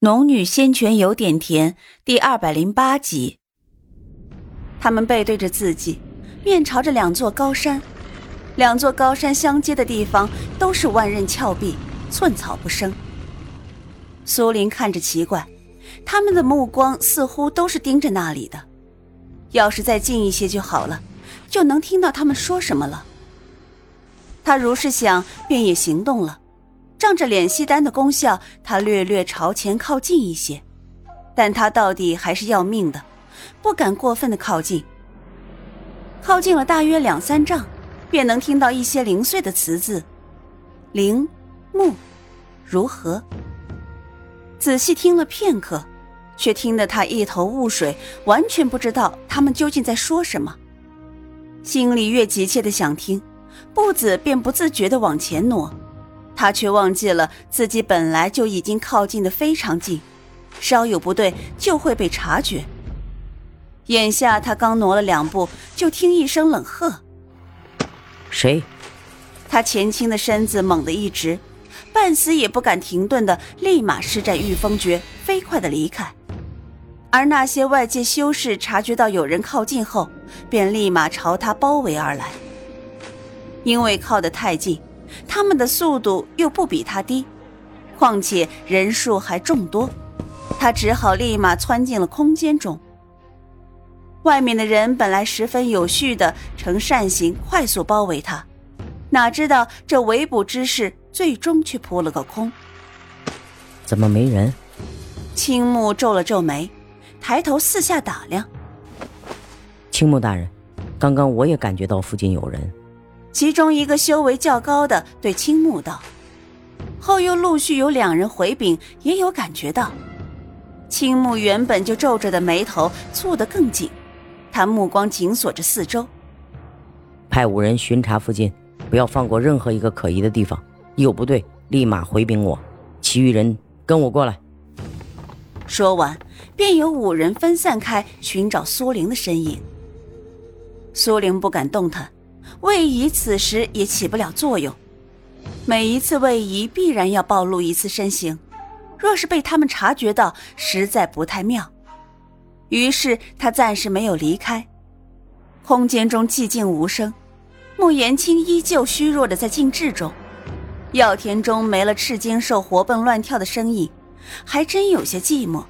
农女仙泉有点甜，第二百零八集。他们背对着自己，面朝着两座高山，两座高山相接的地方都是万仞峭壁，寸草不生。苏林看着奇怪，他们的目光似乎都是盯着那里的。要是再近一些就好了，就能听到他们说什么了。他如是想，便也行动了。仗着敛息丹的功效，他略略朝前靠近一些，但他到底还是要命的，不敢过分的靠近。靠近了大约两三丈，便能听到一些零碎的词字：“灵木如何？”仔细听了片刻，却听得他一头雾水，完全不知道他们究竟在说什么。心里越急切的想听，步子便不自觉的往前挪。他却忘记了自己本来就已经靠近的非常近，稍有不对就会被察觉。眼下他刚挪了两步，就听一声冷喝：“谁？”他前倾的身子猛地一直，半死也不敢停顿的，立马施展御风诀，飞快的离开。而那些外界修士察觉到有人靠近后，便立马朝他包围而来。因为靠得太近。他们的速度又不比他低，况且人数还众多，他只好立马窜进了空间中。外面的人本来十分有序的呈扇形快速包围他，哪知道这围捕之势最终却扑了个空。怎么没人？青木皱了皱眉，抬头四下打量。青木大人，刚刚我也感觉到附近有人。其中一个修为较高的对青木道，后又陆续有两人回禀，也有感觉到。青木原本就皱着的眉头蹙得更紧，他目光紧锁着四周，派五人巡查附近，不要放过任何一个可疑的地方。有不对，立马回禀我。其余人跟我过来。说完，便有五人分散开寻找苏玲的身影。苏玲不敢动弹。位移此时也起不了作用，每一次位移必然要暴露一次身形，若是被他们察觉到，实在不太妙。于是他暂时没有离开。空间中寂静无声，穆言青依旧虚弱的在静置中。药田中没了赤金兽活蹦乱跳的身影，还真有些寂寞。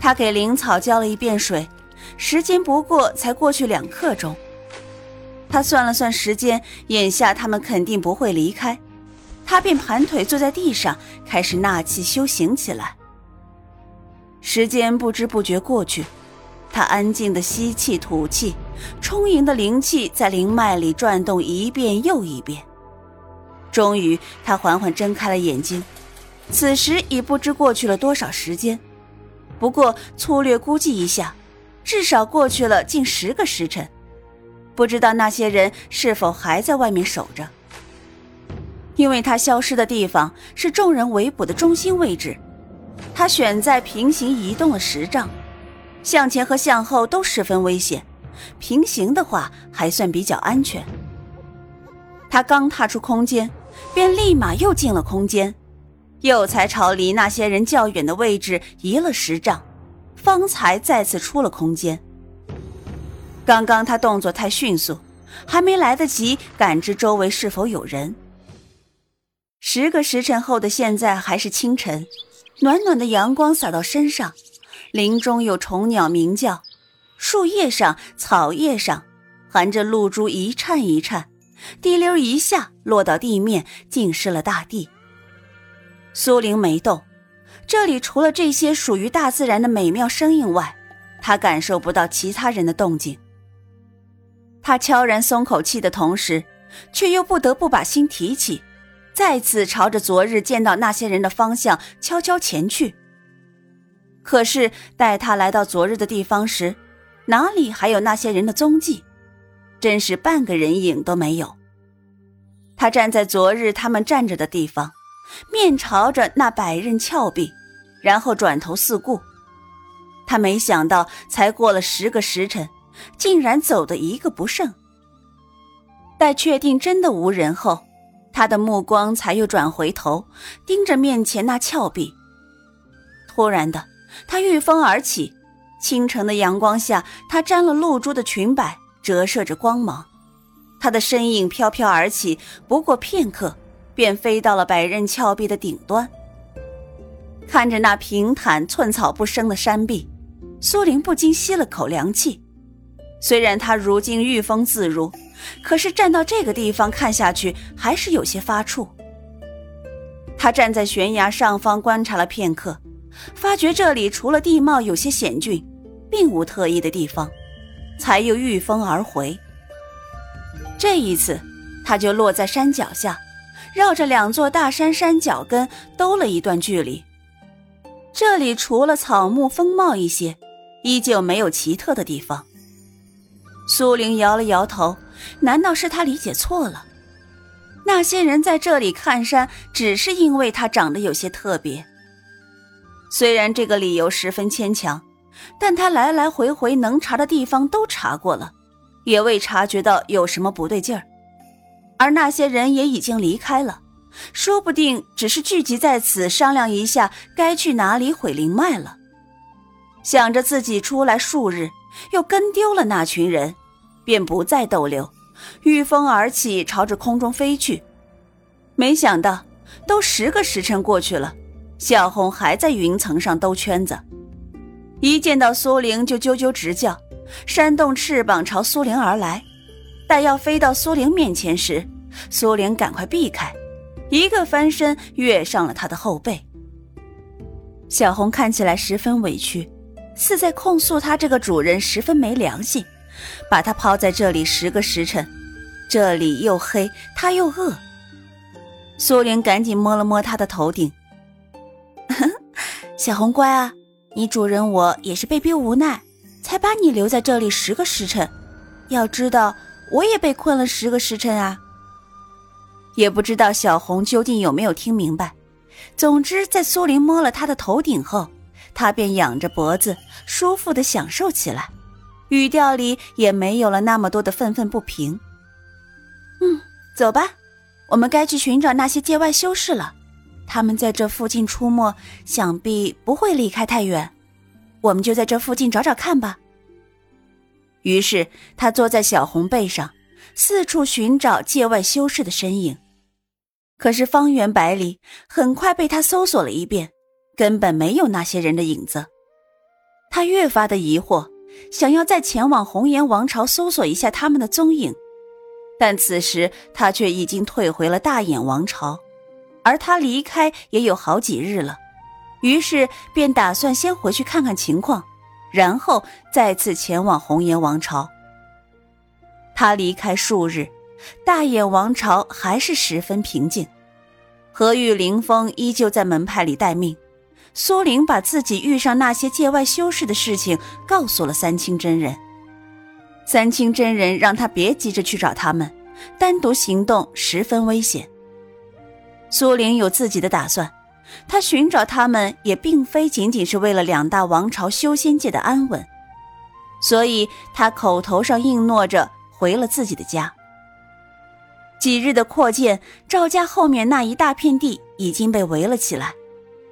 他给灵草浇了一遍水，时间不过才过去两刻钟。他算了算时间，眼下他们肯定不会离开，他便盘腿坐在地上，开始纳气修行起来。时间不知不觉过去，他安静的吸气吐气，充盈的灵气在灵脉里转动一遍又一遍。终于，他缓缓睁开了眼睛，此时已不知过去了多少时间，不过粗略估计一下，至少过去了近十个时辰。不知道那些人是否还在外面守着，因为他消失的地方是众人围捕的中心位置，他选在平行移动了十丈，向前和向后都十分危险，平行的话还算比较安全。他刚踏出空间，便立马又进了空间，又才朝离那些人较远的位置移了十丈，方才再次出了空间。刚刚他动作太迅速，还没来得及感知周围是否有人。十个时辰后的现在还是清晨，暖暖的阳光洒到身上，林中有虫鸟鸣叫，树叶上、草叶上含着露珠一颤一颤，滴溜一下落到地面，浸湿了大地。苏玲没动，这里除了这些属于大自然的美妙声音外，她感受不到其他人的动静。他悄然松口气的同时，却又不得不把心提起，再次朝着昨日见到那些人的方向悄悄前去。可是待他来到昨日的地方时，哪里还有那些人的踪迹？真是半个人影都没有。他站在昨日他们站着的地方，面朝着那百仞峭壁，然后转头四顾。他没想到，才过了十个时辰。竟然走的一个不剩。待确定真的无人后，他的目光才又转回头，盯着面前那峭壁。突然的，他御风而起，清晨的阳光下，他沾了露珠的裙摆折射着光芒，他的身影飘飘而起，不过片刻，便飞到了百仞峭壁的顶端。看着那平坦寸草不生的山壁，苏玲不禁吸了口凉气。虽然他如今御风自如，可是站到这个地方看下去，还是有些发怵。他站在悬崖上方观察了片刻，发觉这里除了地貌有些险峻，并无特异的地方，才又御风而回。这一次，他就落在山脚下，绕着两座大山山脚跟兜了一段距离。这里除了草木丰茂一些，依旧没有奇特的地方。苏玲摇了摇头，难道是他理解错了？那些人在这里看山，只是因为他长得有些特别。虽然这个理由十分牵强，但他来来回回能查的地方都查过了，也未察觉到有什么不对劲儿。而那些人也已经离开了，说不定只是聚集在此商量一下该去哪里毁灵脉了。想着自己出来数日，又跟丢了那群人，便不再逗留。御风而起，朝着空中飞去。没想到，都十个时辰过去了，小红还在云层上兜圈子。一见到苏玲，就啾啾直叫，扇动翅膀朝苏玲而来。待要飞到苏玲面前时，苏玲赶快避开，一个翻身跃上了他的后背。小红看起来十分委屈，似在控诉他这个主人十分没良心。把他抛在这里十个时辰，这里又黑，他又饿。苏玲赶紧摸了摸他的头顶，小红乖啊，你主人我也是被逼无奈，才把你留在这里十个时辰。要知道，我也被困了十个时辰啊。也不知道小红究竟有没有听明白。总之，在苏玲摸了他的头顶后，他便仰着脖子，舒服的享受起来。语调里也没有了那么多的愤愤不平。嗯，走吧，我们该去寻找那些界外修士了。他们在这附近出没，想必不会离开太远。我们就在这附近找找看吧。于是他坐在小红背上，四处寻找界外修士的身影。可是方圆百里很快被他搜索了一遍，根本没有那些人的影子。他越发的疑惑。想要再前往红颜王朝搜索一下他们的踪影，但此时他却已经退回了大眼王朝，而他离开也有好几日了，于是便打算先回去看看情况，然后再次前往红颜王朝。他离开数日，大眼王朝还是十分平静，何玉凌风依旧在门派里待命。苏玲把自己遇上那些界外修士的事情告诉了三清真人。三清真人让他别急着去找他们，单独行动十分危险。苏玲有自己的打算，他寻找他们也并非仅仅是为了两大王朝修仙界的安稳，所以他口头上应诺着回了自己的家。几日的扩建，赵家后面那一大片地已经被围了起来。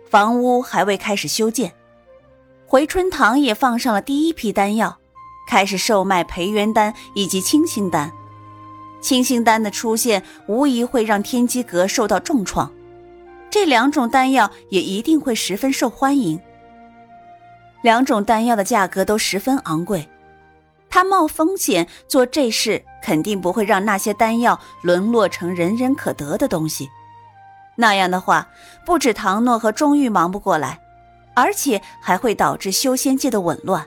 房屋还未开始修建，回春堂也放上了第一批丹药，开始售卖培元丹以及清心丹。清心丹的出现无疑会让天机阁受到重创，这两种丹药也一定会十分受欢迎。两种丹药的价格都十分昂贵，他冒风险做这事，肯定不会让那些丹药沦落成人人可得的东西。那样的话，不止唐诺和钟玉忙不过来，而且还会导致修仙界的紊乱。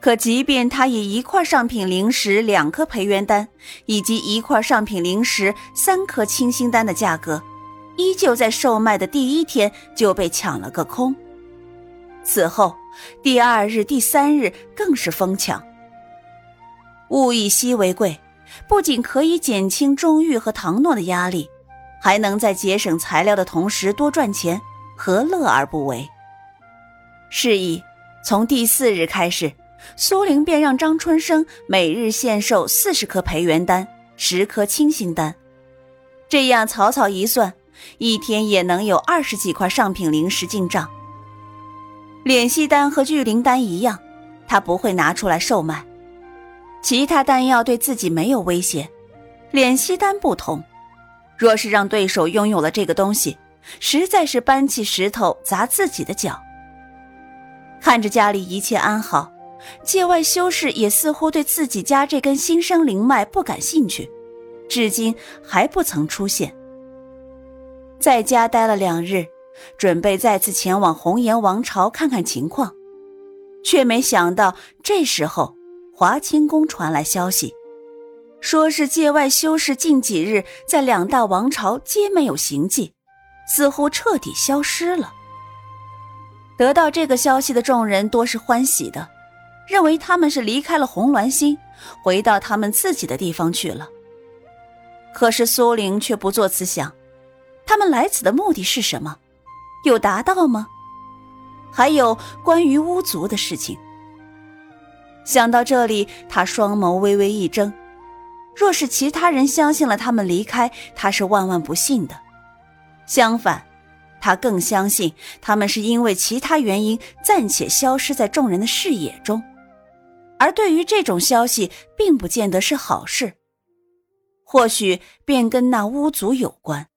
可即便他以一块上品灵石、两颗培元丹，以及一块上品灵石、三颗清心丹的价格，依旧在售卖的第一天就被抢了个空。此后，第二日、第三日更是疯抢。物以稀为贵，不仅可以减轻钟玉和唐诺的压力。还能在节省材料的同时多赚钱，何乐而不为？是以，从第四日开始，苏玲便让张春生每日限售四十颗培元丹、十颗清心丹，这样草草一算，一天也能有二十几块上品灵石进账，敛息丹和聚灵丹一样，他不会拿出来售卖。其他丹药对自己没有威胁，敛息丹不同。若是让对手拥有了这个东西，实在是搬起石头砸自己的脚。看着家里一切安好，界外修士也似乎对自己家这根新生灵脉不感兴趣，至今还不曾出现。在家待了两日，准备再次前往红颜王朝看看情况，却没想到这时候华清宫传来消息，说是界外修士近几日在两大王朝皆没有行迹，似乎彻底消失了。得到这个消息的众人多是欢喜的，认为他们是离开了红鸾星，回到他们自己的地方去了。可是苏玲却不做此想。他们来此的目的是什么？有达到吗？还有关于巫族的事情。想到这里，他双眸微微一睁。若是其他人相信了他们离开，他是万万不信的。相反，他更相信他们是因为其他原因暂且消失在众人的视野中。而对于这种消息，并不见得是好事。或许便跟那巫族有关。